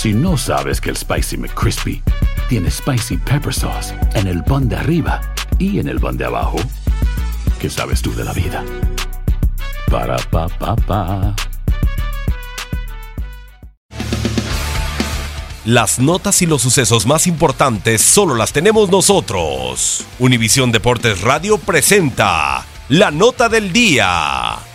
Si no sabes que el Spicy McCrispy tiene Spicy Pepper Sauce en el pan de arriba y en el pan de abajo, ¿qué sabes tú de la vida? Para, pa, pa, pa. Las notas y los sucesos más importantes solo las tenemos nosotros. Univisión Deportes Radio presenta la nota del día.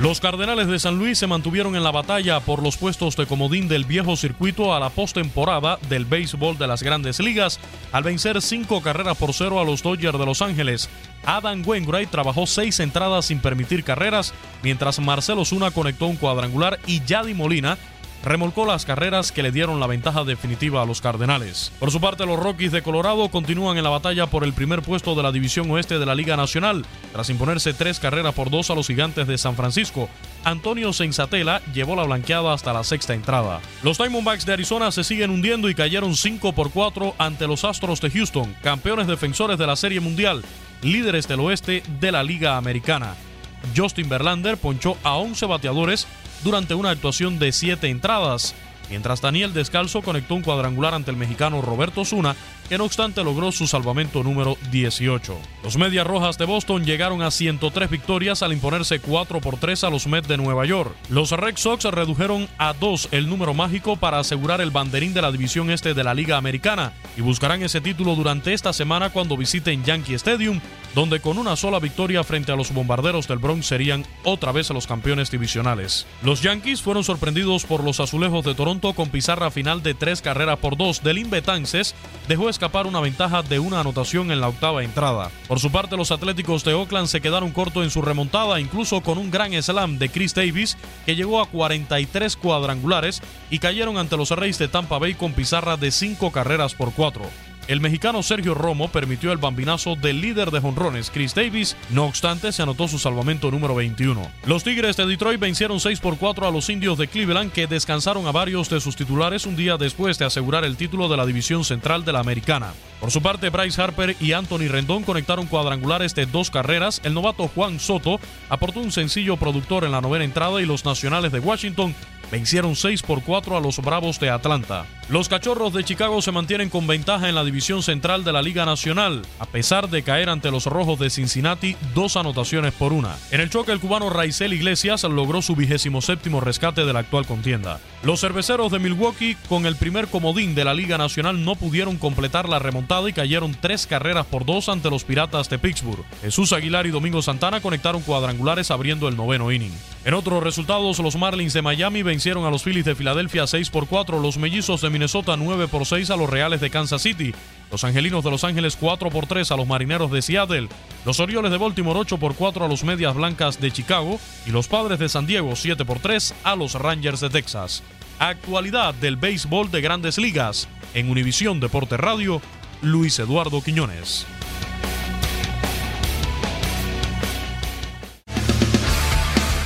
Los Cardenales de San Luis se mantuvieron en la batalla por los puestos de comodín del viejo circuito a la postemporada del béisbol de las grandes ligas al vencer cinco carreras por cero a los Dodgers de Los Ángeles. Adam Wainwright trabajó seis entradas sin permitir carreras, mientras Marcelo Zuna conectó un cuadrangular y Yadi Molina remolcó las carreras que le dieron la ventaja definitiva a los Cardenales. Por su parte, los Rockies de Colorado continúan en la batalla por el primer puesto de la División Oeste de la Liga Nacional, tras imponerse tres carreras por dos a los Gigantes de San Francisco. Antonio Sensatela llevó la blanqueada hasta la sexta entrada. Los Diamondbacks de Arizona se siguen hundiendo y cayeron 5 por 4 ante los Astros de Houston, campeones defensores de la Serie Mundial, líderes del oeste de la Liga Americana. Justin Verlander ponchó a 11 bateadores durante una actuación de 7 entradas, mientras Daniel Descalzo conectó un cuadrangular ante el mexicano Roberto Zuna, que no obstante logró su salvamento número 18. Los Medias Rojas de Boston llegaron a 103 victorias al imponerse 4 por 3 a los Mets de Nueva York. Los Red Sox redujeron a 2 el número mágico para asegurar el banderín de la división este de la Liga Americana y buscarán ese título durante esta semana cuando visiten Yankee Stadium, donde con una sola victoria frente a los bombarderos del Bronx serían otra vez los campeones divisionales. Los Yankees fueron sorprendidos por los azulejos de Toronto con pizarra final de 3 carreras por 2 del Betances dejó escapar una ventaja de una anotación en la octava entrada. Por su parte, los Atléticos de Oakland se quedaron cortos en su remontada, incluso con un gran slam de Chris Davis, que llegó a 43 cuadrangulares y cayeron ante los Reyes de Tampa Bay con pizarra de 5 carreras por 4. El mexicano Sergio Romo permitió el bambinazo del líder de jonrones, Chris Davis, no obstante se anotó su salvamento número 21. Los Tigres de Detroit vencieron 6 por 4 a los indios de Cleveland que descansaron a varios de sus titulares un día después de asegurar el título de la división central de la americana. Por su parte, Bryce Harper y Anthony Rendón conectaron cuadrangulares de dos carreras. El novato Juan Soto aportó un sencillo productor en la novena entrada y los nacionales de Washington vencieron 6 por 4 a los Bravos de Atlanta. Los Cachorros de Chicago se mantienen con ventaja en la división central de la Liga Nacional, a pesar de caer ante los Rojos de Cincinnati dos anotaciones por una. En el choque, el cubano Raizel Iglesias logró su vigésimo séptimo rescate de la actual contienda. Los cerveceros de Milwaukee, con el primer comodín de la Liga Nacional, no pudieron completar la remontada y cayeron tres carreras por dos ante los Piratas de Pittsburgh. Jesús Aguilar y Domingo Santana conectaron cuadrangulares abriendo el noveno inning. En otros resultados, los Marlins de Miami vencieron a los Phillies de Filadelfia 6 por 4, los Mellizos de Minnesota 9 por 6 a los Reales de Kansas City, los Angelinos de Los Ángeles 4 por 3 a los Marineros de Seattle, los Orioles de Baltimore 8 por 4 a los Medias Blancas de Chicago y los Padres de San Diego 7 por 3 a los Rangers de Texas. Actualidad del béisbol de grandes ligas en Univisión Deporte Radio, Luis Eduardo Quiñones.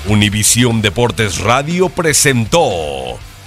Univisión Deportes Radio presentó